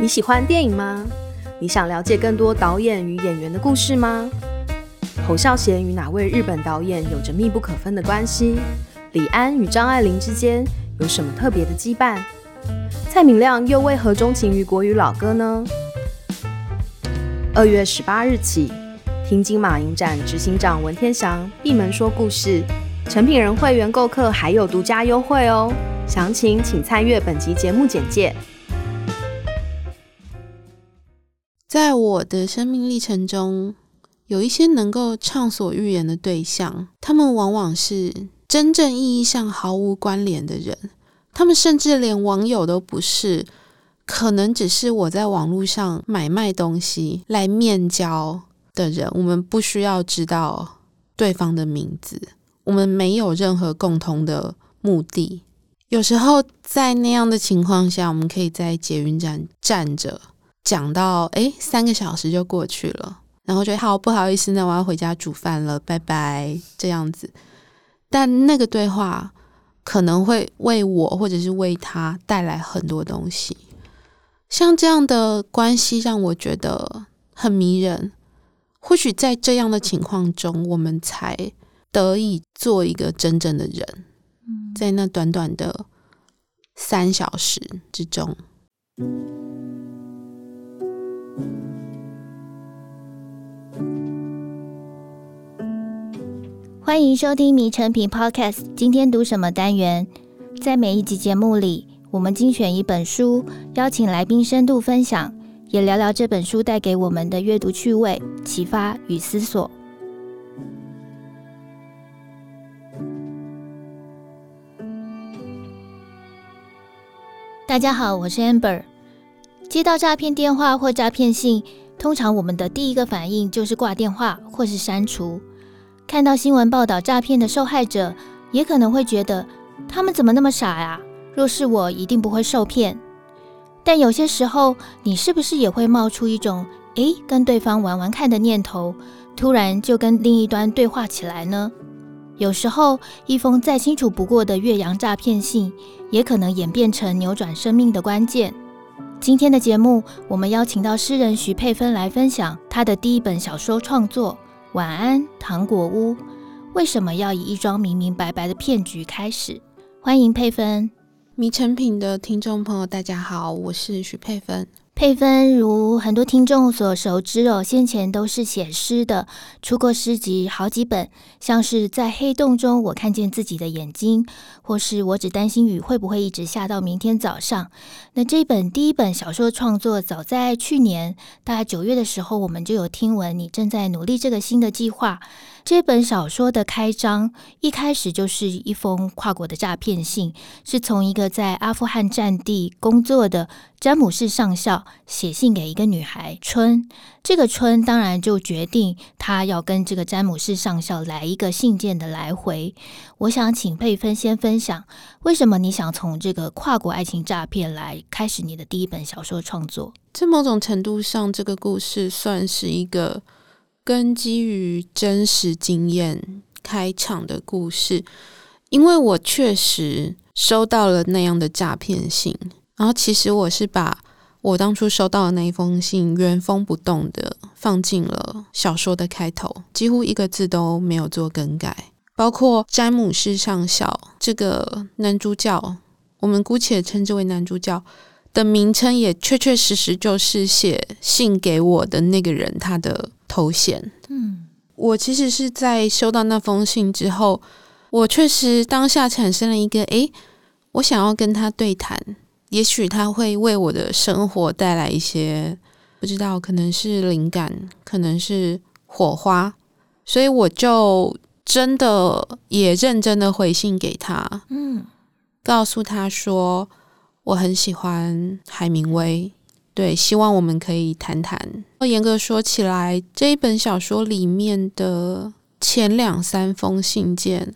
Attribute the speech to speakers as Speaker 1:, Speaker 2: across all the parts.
Speaker 1: 你喜欢电影吗？你想了解更多导演与演员的故事吗？侯孝贤与哪位日本导演有着密不可分的关系？李安与张爱玲之间有什么特别的羁绊？蔡明亮又为何钟情于国语老歌呢？二月十八日起，听金马影展执行长文天祥闭门说故事，诚品人会员购客还有独家优惠哦！详情请参阅本集节目简介。
Speaker 2: 在我的生命历程中，有一些能够畅所欲言的对象，他们往往是真正意义上毫无关联的人，他们甚至连网友都不是，可能只是我在网络上买卖东西来面交的人。我们不需要知道对方的名字，我们没有任何共同的目的。有时候在那样的情况下，我们可以在捷运站站着。讲到哎，三个小时就过去了，然后觉得好不好意思，那我要回家煮饭了，拜拜，这样子。但那个对话可能会为我或者是为他带来很多东西，像这样的关系让我觉得很迷人。或许在这样的情况中，我们才得以做一个真正的人，在那短短的三小时之中。
Speaker 3: 欢迎收听《迷诚品 Podcast》。今天读什么单元？在每一集节目里，我们精选一本书，邀请来宾深度分享，也聊聊这本书带给我们的阅读趣味、启发与思索。大家好，我是 Amber。接到诈骗电话或诈骗信，通常我们的第一个反应就是挂电话或是删除。看到新闻报道诈骗的受害者，也可能会觉得他们怎么那么傻呀？若是我，一定不会受骗。但有些时候，你是不是也会冒出一种诶，跟对方玩玩看的念头，突然就跟另一端对话起来呢？有时候，一封再清楚不过的越洋诈骗信，也可能演变成扭转生命的关键。今天的节目，我们邀请到诗人徐佩芬来分享她的第一本小说创作。晚安，糖果屋。为什么要以一桩明明白白的骗局开始？欢迎佩芬。
Speaker 2: 迷成品的听众朋友，大家好，我是许佩芬。
Speaker 3: 珮芬如很多听众所熟知哦，先前都是写诗的，出过诗集好几本，像是在黑洞中我看见自己的眼睛，或是我只担心雨会不会一直下到明天早上。那这本第一本小说创作，早在去年大概九月的时候，我们就有听闻你正在努力这个新的计划。这本小说的开章一开始就是一封跨国的诈骗信，是从一个在阿富汗战地工作的詹姆士上校写信给一个女孩春。这个春当然就决定他要跟这个詹姆士上校来一个信件的来回。我想请佩芬先分享，为什么你想从这个跨国爱情诈骗来开始你的第一本小说创作？
Speaker 2: 在某种程度上，这个故事算是一个。根基于真实经验开场的故事，因为我确实收到了那样的诈骗信，然后其实我是把我当初收到的那一封信原封不动的放进了小说的开头，几乎一个字都没有做更改，包括詹姆士上校这个男主角，我们姑且称之为男主角的名称，也确确实实就是写信给我的那个人他的。头衔，嗯，我其实是在收到那封信之后，我确实当下产生了一个，诶，我想要跟他对谈，也许他会为我的生活带来一些，不知道，可能是灵感，可能是火花，所以我就真的也认真的回信给他，嗯，告诉他说我很喜欢海明威。对，希望我们可以谈谈。严格说起来，这一本小说里面的前两三封信件，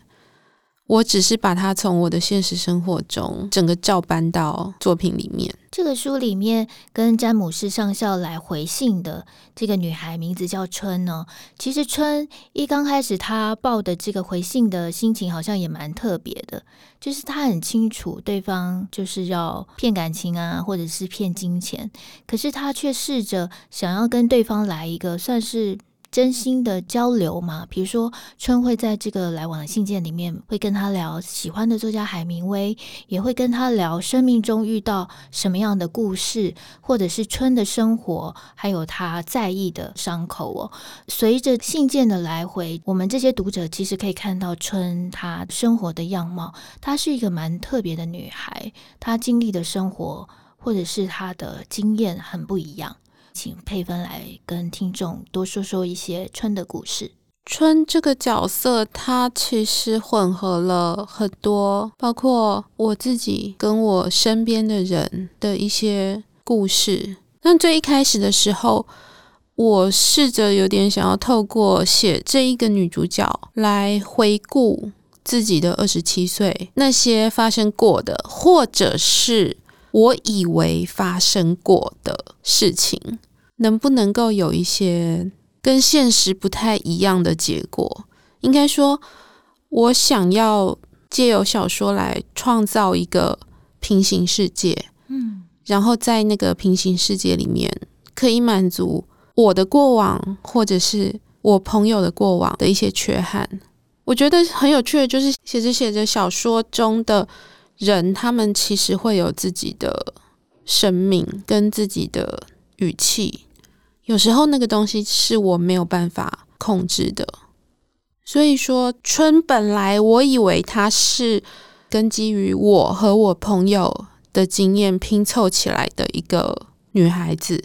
Speaker 2: 我只是把它从我的现实生活中整个照搬到作品里面。
Speaker 3: 这个书里面跟詹姆士上校来回信的这个女孩名字叫春呢。其实春一刚开始，她报的这个回信的心情好像也蛮特别的，就是她很清楚对方就是要骗感情啊，或者是骗金钱，可是她却试着想要跟对方来一个算是。真心的交流嘛，比如说春会在这个来往的信件里面，会跟他聊喜欢的作家海明威，也会跟他聊生命中遇到什么样的故事，或者是春的生活，还有他在意的伤口哦。随着信件的来回，我们这些读者其实可以看到春她生活的样貌，她是一个蛮特别的女孩，她经历的生活或者是她的经验很不一样。请佩芬来跟听众多说说一些春的故事。
Speaker 2: 春这个角色，她其实混合了很多，包括我自己跟我身边的人的一些故事。那最一开始的时候，我试着有点想要透过写这一个女主角来回顾自己的二十七岁，那些发生过的，或者是。我以为发生过的事情，能不能够有一些跟现实不太一样的结果？应该说，我想要借由小说来创造一个平行世界，嗯，然后在那个平行世界里面，可以满足我的过往，或者是我朋友的过往的一些缺憾。我觉得很有趣的，就是写着写着小说中的。人他们其实会有自己的生命跟自己的语气，有时候那个东西是我没有办法控制的。所以说，春本来我以为她是根基于我和我朋友的经验拼凑起来的一个女孩子，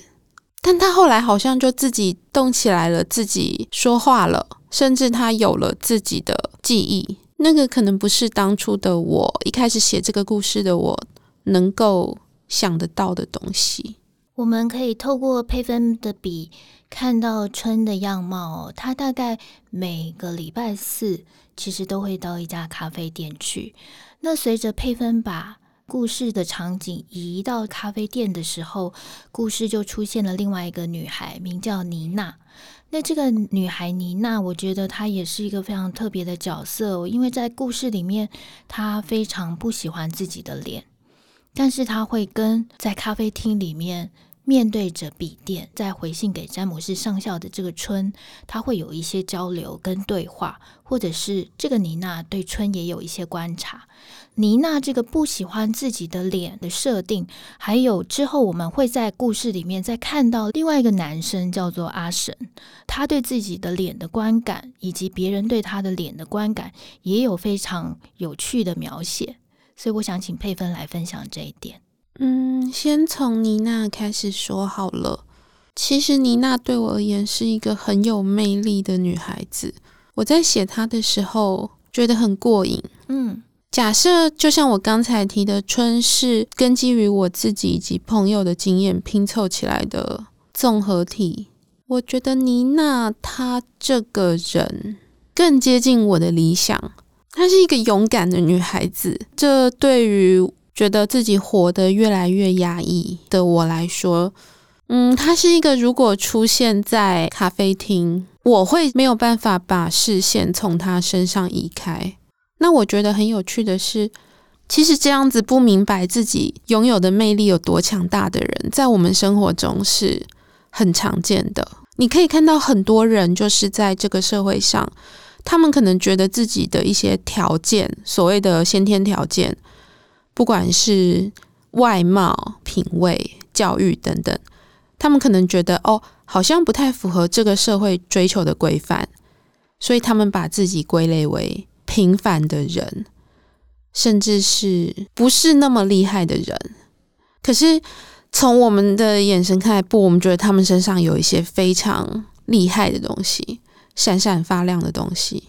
Speaker 2: 但她后来好像就自己动起来了，自己说话了，甚至她有了自己的记忆。那个可能不是当初的我，一开始写这个故事的我能够想得到的东西。
Speaker 3: 我们可以透过佩芬的笔看到春的样貌。她大概每个礼拜四其实都会到一家咖啡店去。那随着佩芬把故事的场景移到咖啡店的时候，故事就出现了另外一个女孩，名叫妮娜。那这个女孩妮娜，我觉得她也是一个非常特别的角色，因为在故事里面，她非常不喜欢自己的脸，但是她会跟在咖啡厅里面面对着笔电，在回信给詹姆士上校的这个春，他会有一些交流跟对话，或者是这个妮娜对春也有一些观察。妮娜这个不喜欢自己的脸的设定，还有之后我们会在故事里面再看到另外一个男生叫做阿神，他对自己的脸的观感，以及别人对他的脸的观感，也有非常有趣的描写。所以我想请佩芬来分享这一点。
Speaker 2: 嗯，先从妮娜开始说好了。其实妮娜对我而言是一个很有魅力的女孩子。我在写她的时候觉得很过瘾。嗯。假设就像我刚才提的，春是根基于我自己以及朋友的经验拼凑起来的综合体。我觉得妮娜她这个人更接近我的理想。她是一个勇敢的女孩子，这对于觉得自己活得越来越压抑的我来说，嗯，他是一个如果出现在咖啡厅，我会没有办法把视线从他身上移开。那我觉得很有趣的是，其实这样子不明白自己拥有的魅力有多强大的人，在我们生活中是很常见的。你可以看到很多人就是在这个社会上，他们可能觉得自己的一些条件，所谓的先天条件，不管是外貌、品味、教育等等，他们可能觉得哦，好像不太符合这个社会追求的规范，所以他们把自己归类为。平凡的人，甚至是不是那么厉害的人，可是从我们的眼神看来，不，我们觉得他们身上有一些非常厉害的东西，闪闪发亮的东西。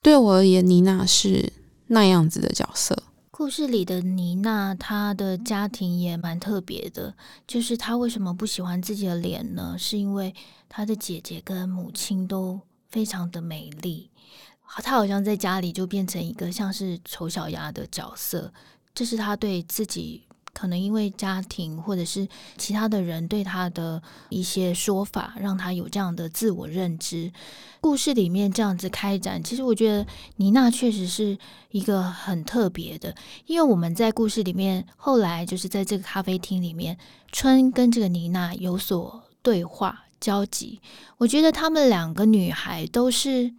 Speaker 2: 对我而言，妮娜是那样子的角色。
Speaker 3: 故事里的妮娜，她的家庭也蛮特别的，就是她为什么不喜欢自己的脸呢？是因为她的姐姐跟母亲都非常的美丽。她好像在家里就变成一个像是丑小鸭的角色，这是她对自己。可能因为家庭或者是其他的人对他的一些说法，让他有这样的自我认知。故事里面这样子开展，其实我觉得妮娜确实是一个很特别的，因为我们在故事里面后来就是在这个咖啡厅里面，春跟这个妮娜有所对话交集。我觉得她们两个女孩都是。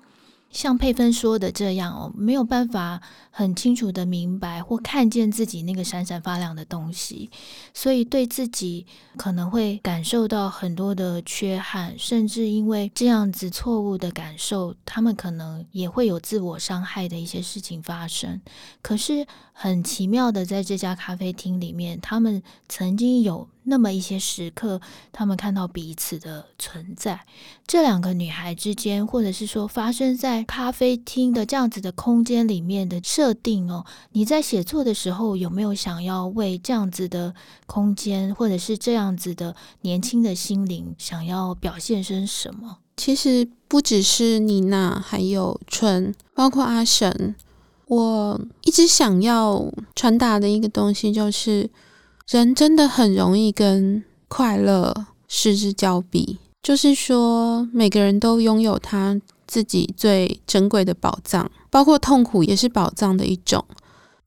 Speaker 3: 像佩芬说的这样哦，没有办法很清楚的明白或看见自己那个闪闪发亮的东西，所以对自己可能会感受到很多的缺憾，甚至因为这样子错误的感受，他们可能也会有自我伤害的一些事情发生。可是很奇妙的，在这家咖啡厅里面，他们曾经有。那么一些时刻，他们看到彼此的存在。这两个女孩之间，或者是说发生在咖啡厅的这样子的空间里面的设定哦，你在写作的时候有没有想要为这样子的空间，或者是这样子的年轻的心灵，想要表现成什么？
Speaker 2: 其实不只是妮娜，还有春，包括阿神，我一直想要传达的一个东西就是。人真的很容易跟快乐失之交臂，就是说，每个人都拥有他自己最珍贵的宝藏，包括痛苦也是宝藏的一种。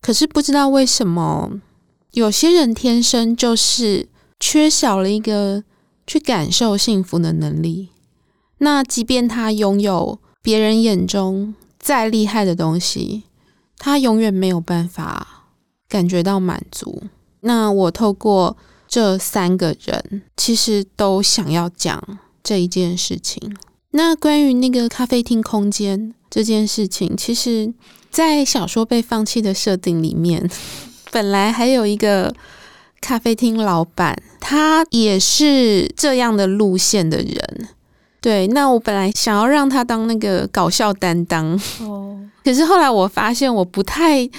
Speaker 2: 可是不知道为什么，有些人天生就是缺少了一个去感受幸福的能力。那即便他拥有别人眼中再厉害的东西，他永远没有办法感觉到满足。那我透过这三个人，其实都想要讲这一件事情。那关于那个咖啡厅空间这件事情，其实，在小说被放弃的设定里面，本来还有一个咖啡厅老板，他也是这样的路线的人。对，那我本来想要让他当那个搞笑担当，哦，可是后来我发现我不太。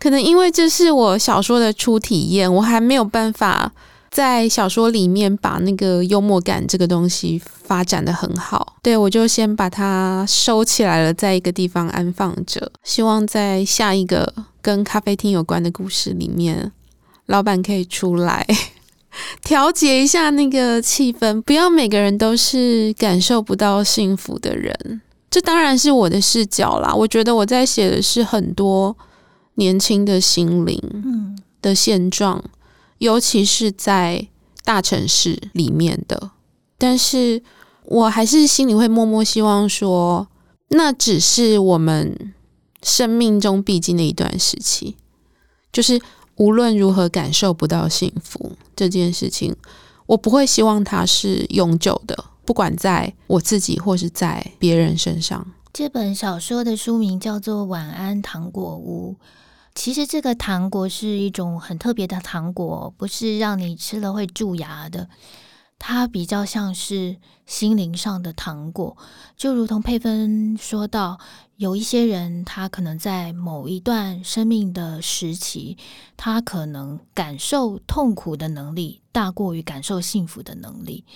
Speaker 2: 可能因为这是我小说的初体验，我还没有办法在小说里面把那个幽默感这个东西发展得很好。对，我就先把它收起来了，在一个地方安放着，希望在下一个跟咖啡厅有关的故事里面，老板可以出来 调节一下那个气氛，不要每个人都是感受不到幸福的人。这当然是我的视角啦，我觉得我在写的是很多。年轻的心灵的现状，嗯，尤其是在大城市里面的，但是我还是心里会默默希望说，那只是我们生命中必经的一段时期，就是无论如何感受不到幸福这件事情，我不会希望它是永久的，不管在我自己或是在别人身上。
Speaker 3: 这本小说的书名叫做《晚安糖果屋》。其实这个糖果是一种很特别的糖果，不是让你吃了会蛀牙的。它比较像是心灵上的糖果，就如同佩芬说到，有一些人他可能在某一段生命的时期，他可能感受痛苦的能力大过于感受幸福的能力。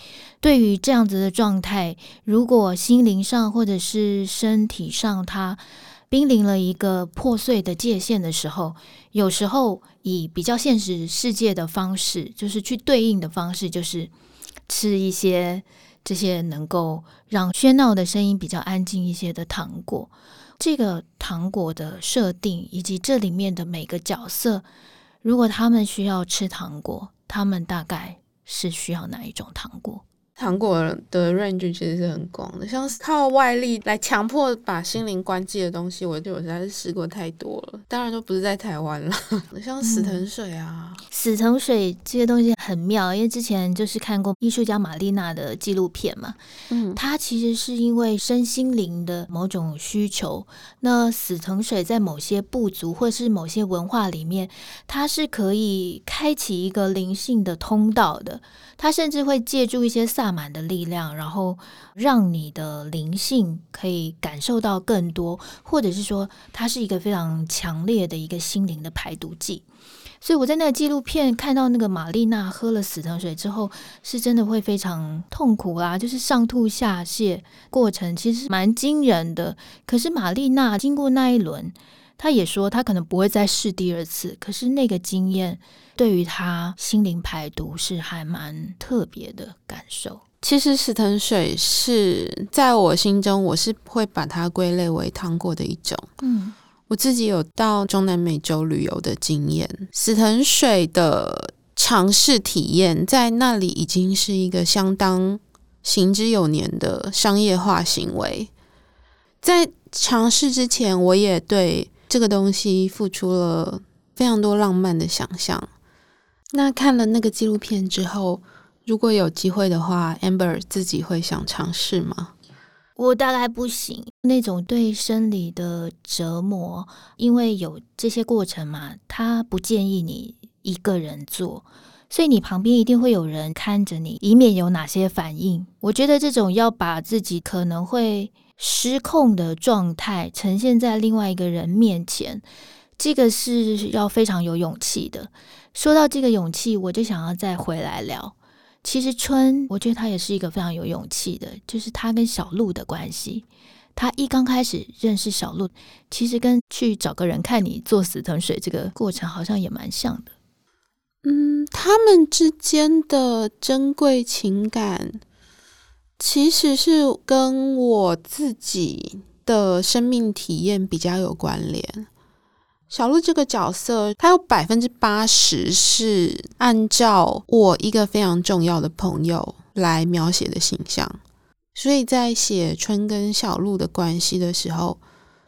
Speaker 3: 对于这样子的状态，如果心灵上或者是身体上，他濒临了一个破碎的界限的时候，有时候以比较现实世界的方式，就是去对应的方式，就是吃一些这些能够让喧闹的声音比较安静一些的糖果。这个糖果的设定以及这里面的每个角色，如果他们需要吃糖果，他们大概是需要哪一种糖果？
Speaker 2: 糖果的 range 其实是很广的，像是靠外力来强迫把心灵关机的东西，我就实在是试过太多了。当然都不是在台湾了，像死藤水啊，
Speaker 3: 嗯、死藤水这些东西很妙，因为之前就是看过艺术家玛丽娜的纪录片嘛，嗯，她其实是因为身心灵的某种需求，那死藤水在某些部族或是某些文化里面，它是可以开启一个灵性的通道的。它甚至会借助一些萨满的力量，然后让你的灵性可以感受到更多，或者是说，它是一个非常强烈的一个心灵的排毒剂。所以我在那个纪录片看到那个玛丽娜喝了死藤水之后，是真的会非常痛苦啦，就是上吐下泻过程其实蛮惊人的。可是玛丽娜经过那一轮，她也说他可能不会再试第二次。可是那个经验对于他心灵排毒是还蛮特别的感受。
Speaker 2: 其实死藤水是在我心中，我是会把它归类为糖果的一种。嗯。我自己有到中南美洲旅游的经验，死藤水的尝试体验在那里已经是一个相当行之有年的商业化行为。在尝试之前，我也对这个东西付出了非常多浪漫的想象。那看了那个纪录片之后，如果有机会的话，Amber 自己会想尝试吗？
Speaker 3: 我大概不行，那种对生理的折磨，因为有这些过程嘛，他不建议你一个人做，所以你旁边一定会有人看着你，以免有哪些反应。我觉得这种要把自己可能会失控的状态呈现在另外一个人面前，这个是要非常有勇气的。说到这个勇气，我就想要再回来聊。其实春，我觉得他也是一个非常有勇气的，就是他跟小鹿的关系。他一刚开始认识小鹿，其实跟去找个人看你做死藤水这个过程好像也蛮像的。
Speaker 2: 嗯，他们之间的珍贵情感，其实是跟我自己的生命体验比较有关联。小鹿这个角色，它有百分之八十是按照我一个非常重要的朋友来描写的形象，所以在写春跟小鹿的关系的时候，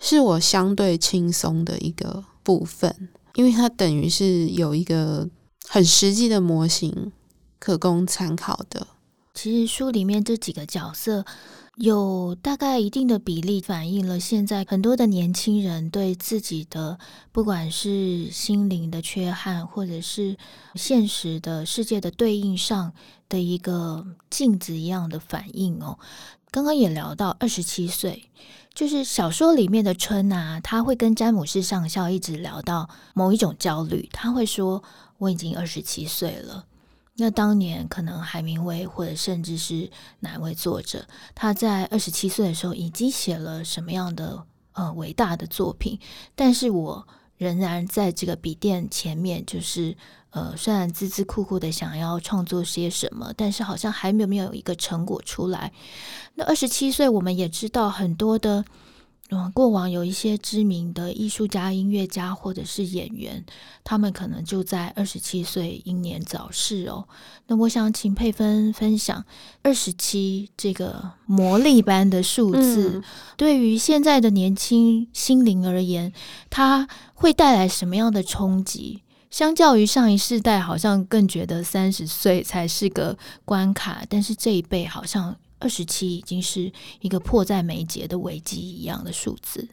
Speaker 2: 是我相对轻松的一个部分，因为它等于是有一个很实际的模型可供参考的。
Speaker 3: 其实书里面这几个角色。有大概一定的比例反映了现在很多的年轻人对自己的不管是心灵的缺憾，或者是现实的世界的对应上的一个镜子一样的反应哦。刚刚也聊到二十七岁，就是小说里面的春啊，他会跟詹姆士上校一直聊到某一种焦虑，他会说：“我已经二十七岁了。”那当年可能海明威或者甚至是哪位作者，他在二十七岁的时候已经写了什么样的呃伟大的作品，但是我仍然在这个笔电前面，就是呃虽然孜孜酷酷的想要创作些什么，但是好像还没有没有一个成果出来。那二十七岁，我们也知道很多的。嗯，过往有一些知名的艺术家、音乐家或者是演员，他们可能就在二十七岁英年早逝哦。那我想请佩芬分享二十七这个魔力般的数字，嗯，对于现在的年轻心灵而言，它会带来什么样的冲击？相较于上一世代，好像更觉得三十岁才是个关卡，但是这一辈好像。二十七已经是一个迫在眉睫的危机一样的数字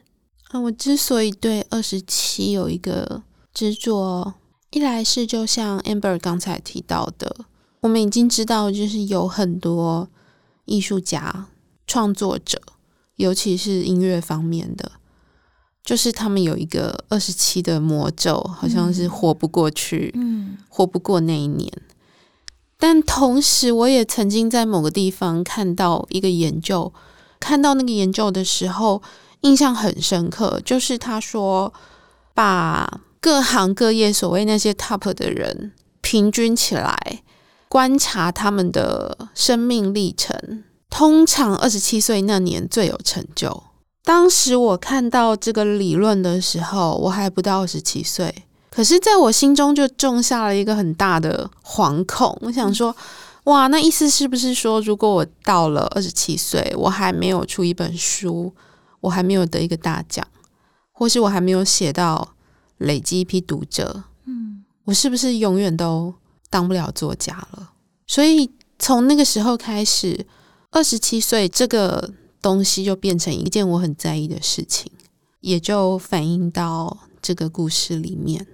Speaker 2: 啊！我之所以对二十七有一个执着，一来是就像 Amber 刚才提到的，我们已经知道，就是有很多艺术家、创作者，尤其是音乐方面的，就是他们有一个二十七的魔咒，好像是活不过去，嗯，活不过那一年。但同时，我也曾经在某个地方看到一个研究，看到那个研究的时候，印象很深刻。就是他说，把各行各业所谓那些 top 的人平均起来，观察他们的生命历程，通常二十七岁那年最有成就。当时我看到这个理论的时候，我还不到二十七岁。可是，在我心中就种下了一个很大的惶恐。我想说，哇，那意思是不是说，如果我到了二十七岁，我还没有出一本书，我还没有得一个大奖，或是我还没有写到累积一批读者，嗯，我是不是永远都当不了作家了？所以从那个时候开始，二十七岁这个东西就变成一件我很在意的事情，也就反映到这个故事里面。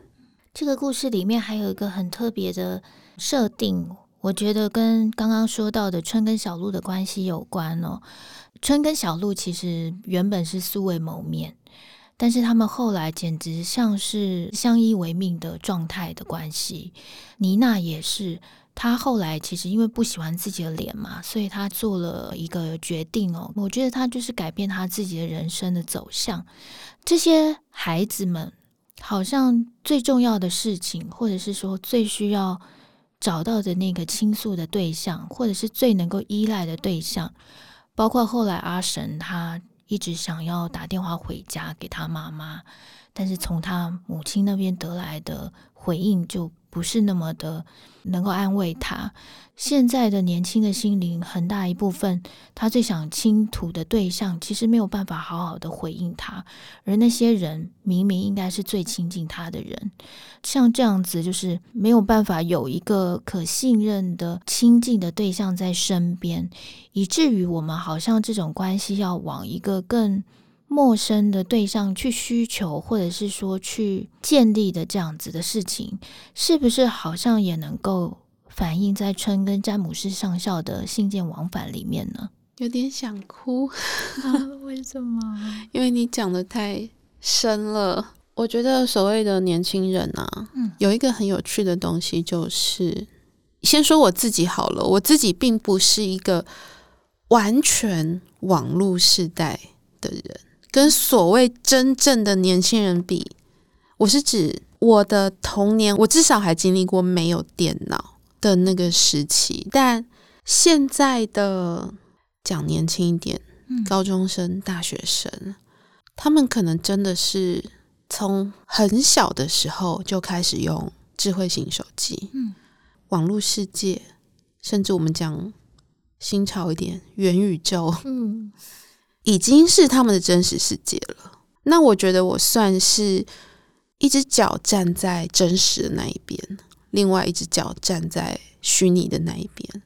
Speaker 3: 这个故事里面还有一个很特别的设定，我觉得跟刚刚说到的春跟小鹿的关系有关哦。春跟小鹿其实原本是素未谋面，但是他们后来简直像是相依为命的状态的关系。妮娜也是，她后来其实因为不喜欢自己的脸嘛，所以她做了一个决定哦。我觉得她就是改变她自己的人生的走向。这些孩子们好像最重要的事情，或者是说最需要找到的那个倾诉的对象，或者是最能够依赖的对象，包括后来阿神他。一直想要打电话回家给他妈妈，但是从他母亲那边得来的回应就不是那么的能够安慰他。现在的年轻的心灵，很大一部分，他最想倾吐的对象，其实没有办法好好的回应他。而那些人，明明应该是最亲近他的人，像这样子，就是没有办法有一个可信任的亲近的对象在身边，以至于我们好像这种关系要往一个更陌生的对象去需求，或者是说去建立的这样子的事情，是不是好像也能够？反映在春跟詹姆斯上校的信件往返里面呢，
Speaker 2: 有点想哭
Speaker 3: 啊？为什么？
Speaker 2: 因为你讲的太深了。我觉得所谓的年轻人啊，嗯，有一个很有趣的东西，就是先说我自己好了，我自己并不是一个完全网络世代的人，跟所谓真正的年轻人比，我是指我的童年，我至少还经历过没有电脑。的那个时期，但现在的讲年轻一点，嗯，高中生、大学生，他们可能真的是从很小的时候就开始用智慧型手机，嗯，网络世界，甚至我们讲新潮一点，元宇宙，嗯，已经是他们的真实世界了。那我觉得我算是一只脚站在真实的那一边。另外一只脚站在虚拟的那一边，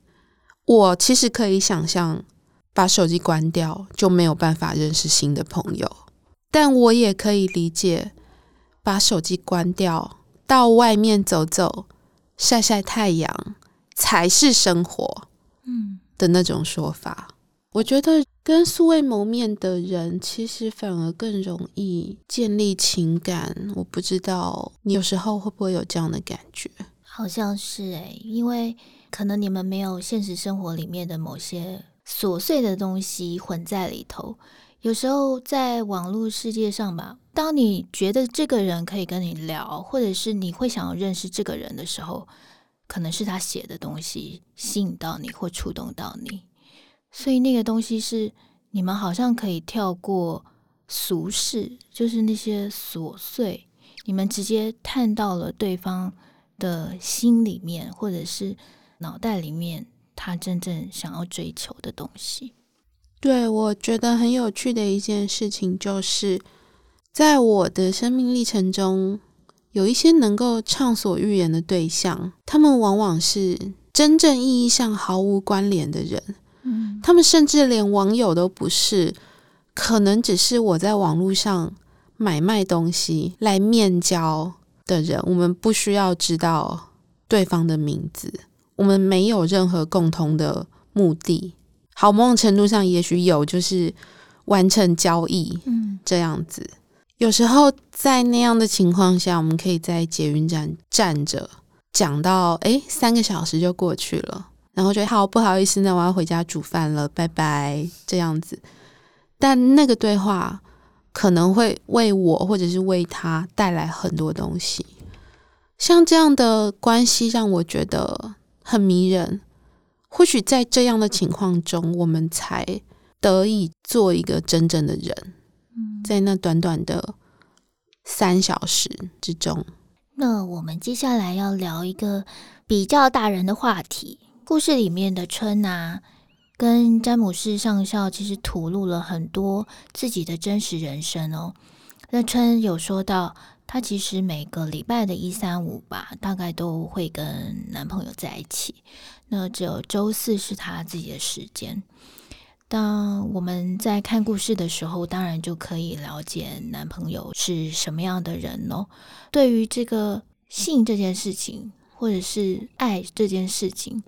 Speaker 2: 我其实可以想象把手机关掉就没有办法认识新的朋友，但我也可以理解把手机关掉到外面走走、晒晒太阳才是生活，嗯的那种说法。我觉得跟素未谋面的人，其实反而更容易建立情感。我不知道你有时候会不会有这样的感觉。
Speaker 3: 好像是诶，因为可能你们没有现实生活里面的某些琐碎的东西混在里头。有时候在网络世界上吧，当你觉得这个人可以跟你聊，或者是你会想要认识这个人的时候，可能是他写的东西吸引到你或触动到你，所以那个东西是你们好像可以跳过俗事，就是那些琐碎，你们直接探到了对方的心里面，或者是脑袋里面，他真正想要追求的东西。
Speaker 2: 对，我觉得很有趣的一件事情，就是在我的生命历程中，有一些能够畅所欲言的对象，他们往往是真正意义上毫无关联的人。嗯，他们甚至连网友都不是，可能只是我在网络上买卖东西来面交。的人，我们不需要知道对方的名字，我们没有任何共同的目的。好，某种程度上也许有，就是完成交易，嗯，这样子。有时候在那样的情况下，我们可以在捷运站站着讲到，诶，三个小时就过去了，然后就好不好意思，那我要回家煮饭了，拜拜，这样子。但那个对话。可能会为我或者是为他带来很多东西，像这样的关系让我觉得很迷人。或许在这样的情况中，我们才得以做一个真正的人。在那短短的三小时之中，
Speaker 3: 那我们接下来要聊一个比较大人的话题。故事里面的春啊。跟詹姆士上校其实吐露了很多自己的真实人生哦。那春有说到，她其实每个礼拜的一三五吧，大概都会跟男朋友在一起。那只有周四是她自己的时间。当我们在看故事的时候，当然就可以了解男朋友是什么样的人哦。对于这个性这件事情，或者是爱这件事情。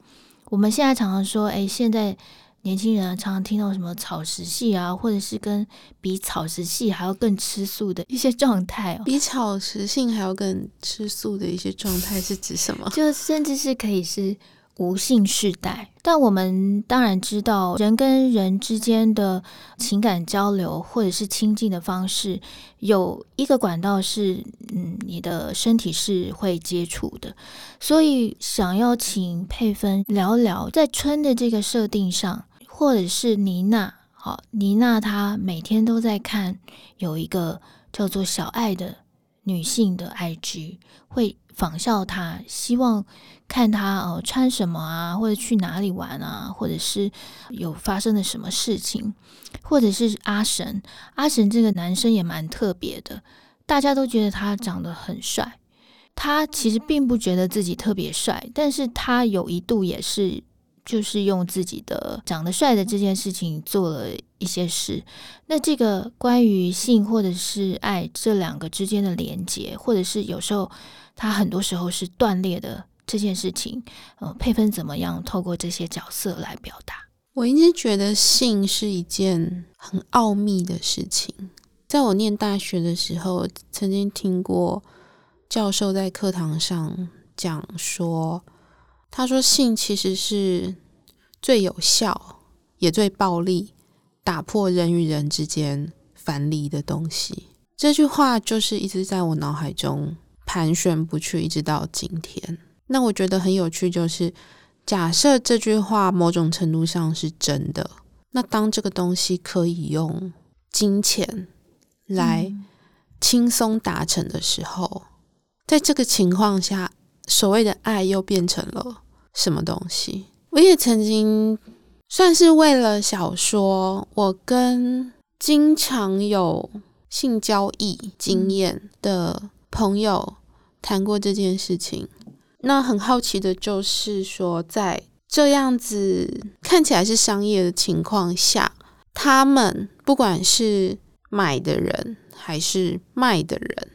Speaker 3: 我们现在常常说，哎，现在年轻人啊，常常听到什么草食系啊，或者是跟比草食系还要更吃素的 一些状态哦。
Speaker 2: 比草食性还要更吃素的一些状态是指什么？
Speaker 3: 就甚至是可以是。无性世代，但我们当然知道，人跟人之间的情感交流或者是亲近的方式，有一个管道是，嗯，你的身体是会接触的。所以，想要请佩芬聊聊，在春的这个设定上，或者是妮娜，好，妮娜她每天都在看有一个叫做小爱的女性的 IG，会仿效他，希望。看他呃穿什么啊，或者去哪里玩啊，或者是有发生了什么事情，或者是阿神，阿神这个男生也蛮特别的，大家都觉得他长得很帅，他其实并不觉得自己特别帅，但是他有一度也是就是用自己的长得帅的这件事情做了一些事。那这个关于性或者是爱这两个之间的连接，或者是有时候他很多时候是断裂的。这件事情，呃，佩芬怎么样透过这些角色来表达？
Speaker 2: 我一直觉得性是一件很奥秘的事情。在我念大学的时候，曾经听过教授在课堂上讲说，他说性其实是最有效也最暴力打破人与人之间藩篱的东西。这句话就是一直在我脑海中盘旋不去，一直到今天。那我觉得很有趣，就是假设这句话某种程度上是真的，那当这个东西可以用金钱来轻松达成的时候，在这个情况下，所谓的爱又变成了什么东西？我也曾经算是为了小说，我跟经常有性交易经验的朋友谈过这件事情。那很好奇的就是说，在这样子看起来是商业的情况下，他们不管是买的人还是卖的人，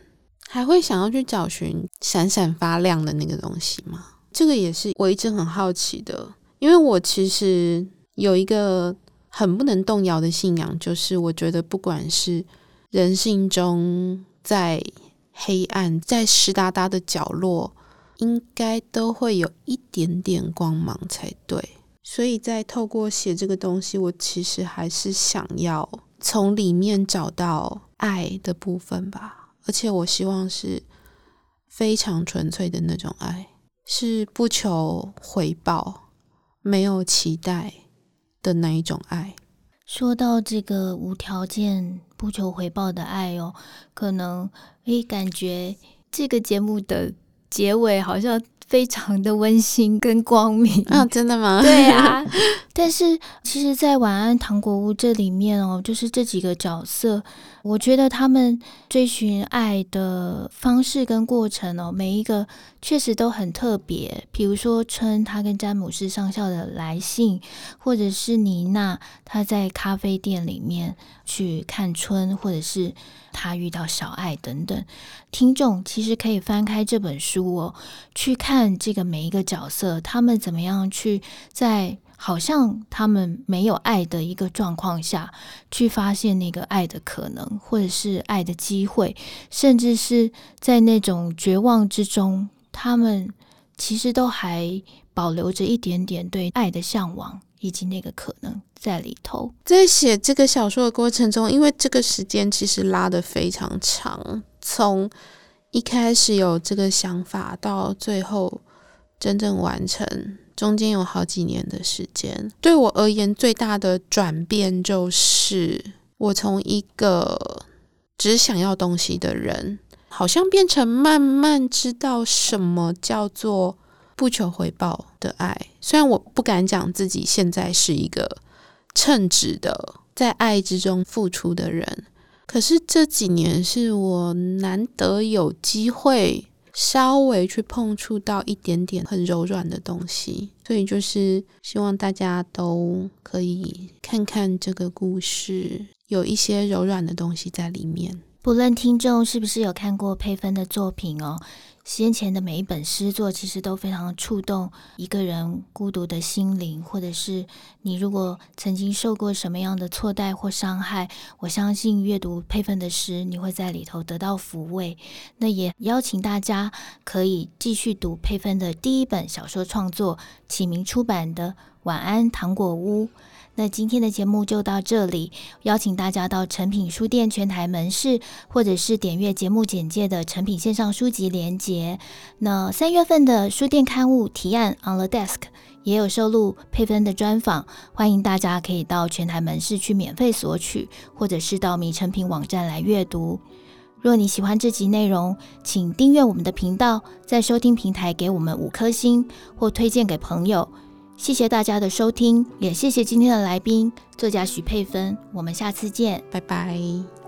Speaker 2: 还会想要去找寻闪闪发亮的那个东西吗？这个也是我一直很好奇的，因为我其实有一个很不能动摇的信仰，就是我觉得不管是人性中在黑暗、在湿哒哒的角落。应该都会有一点点光芒才对，所以在透过写这个东西，我其实还是想要从里面找到爱的部分吧，而且我希望是非常纯粹的那种爱，是不求回报、没有期待的那一种爱。
Speaker 3: 说到这个无条件、不求回报的爱哦，可能诶感觉这个节目的。结尾好像非常的温馨跟光明
Speaker 2: 啊。哦，真的吗？
Speaker 3: 对啊，但是其实，在晚安糖果屋这里面哦，就是这几个角色。我觉得他们追寻爱的方式跟过程哦，每一个确实都很特别。比如说春，他跟詹姆斯上校的来信，或者是妮娜他在咖啡店里面去看春，或者是他遇到小爱等等。听众其实可以翻开这本书哦，去看看这个每一个角色，他们怎么样去在。好像他们没有爱的一个状况下去发现那个爱的可能，或者是爱的机会，甚至是在那种绝望之中，他们其实都还保留着一点点对爱的向往以及那个可能在里头。
Speaker 2: 在写这个小说的过程中，因为这个时间其实拉得非常长，从一开始有这个想法到最后真正完成。中间有好几年的时间，对我而言最大的转变就是，我从一个只想要东西的人，好像变成慢慢知道什么叫做不求回报的爱。虽然我不敢讲自己现在是一个称职的在爱之中付出的人，可是这几年是我难得有机会。稍微去碰触到一点点很柔软的东西，所以就是希望大家都可以看看这个故事，有一些柔软的东西在里面。
Speaker 3: 不论听众是不是有看过佩芬的作品哦，先前的每一本诗作，其实都非常触动一个人孤独的心灵，或者是你如果曾经受过什么样的错待或伤害，我相信阅读佩芬的诗，你会在里头得到抚慰。那也邀请大家可以继续读佩芬的第一本小说创作，启明出版的《晚安糖果屋》。那今天的节目就到这里，邀请大家到诚品书店全台门市，或者是点阅节目简介的诚品线上书籍连结。那三月份的书店刊物提案 On the Desk 也有收录佩芬的专访，欢迎大家可以到全台门市去免费索取，或者是到米诚品网站来阅读。若你喜欢这集内容，请订阅我们的频道，在收听平台给我们五颗星，或推荐给朋友。谢谢大家的收听，也谢谢今天的来宾作家许佩芬，我们下次见，
Speaker 2: 拜拜。